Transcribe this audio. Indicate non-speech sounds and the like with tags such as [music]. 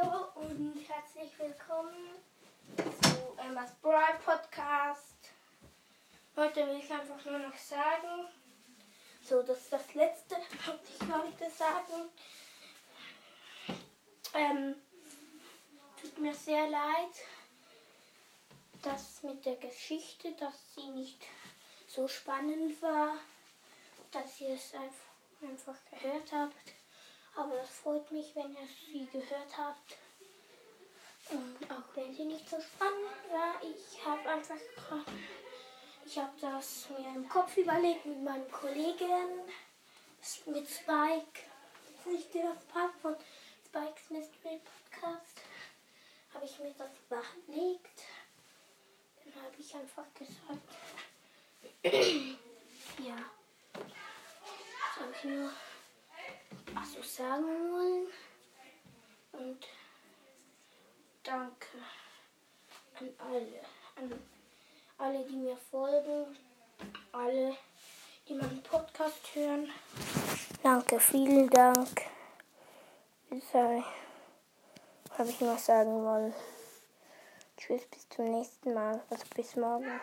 Hallo und herzlich willkommen zu Emma's Bride Podcast. Heute will ich einfach nur noch sagen, so das ist das letzte, [laughs] was ich heute sagen. Ähm, tut mir sehr leid, dass mit der Geschichte, dass sie nicht so spannend war, dass ihr es einfach, einfach gehört habt. Aber es freut mich, wenn ihr sie gehört habt. Und auch wenn sie nicht so spannend war, ich habe einfach ich habe das mir im Kopf überlegt mit meinem Kollegen, mit Spike. Nicht der Part von Spikes Mystery Podcast. Habe ich mir das überlegt. Dann habe ich einfach gesagt, [clears throat] ja, das habe ich nur was so sagen wollen. Und danke an alle, an alle, die mir folgen, alle, die meinen Podcast hören. Danke, vielen Dank. Das habe ich noch sagen wollen. Tschüss, bis zum nächsten Mal. Also bis morgen.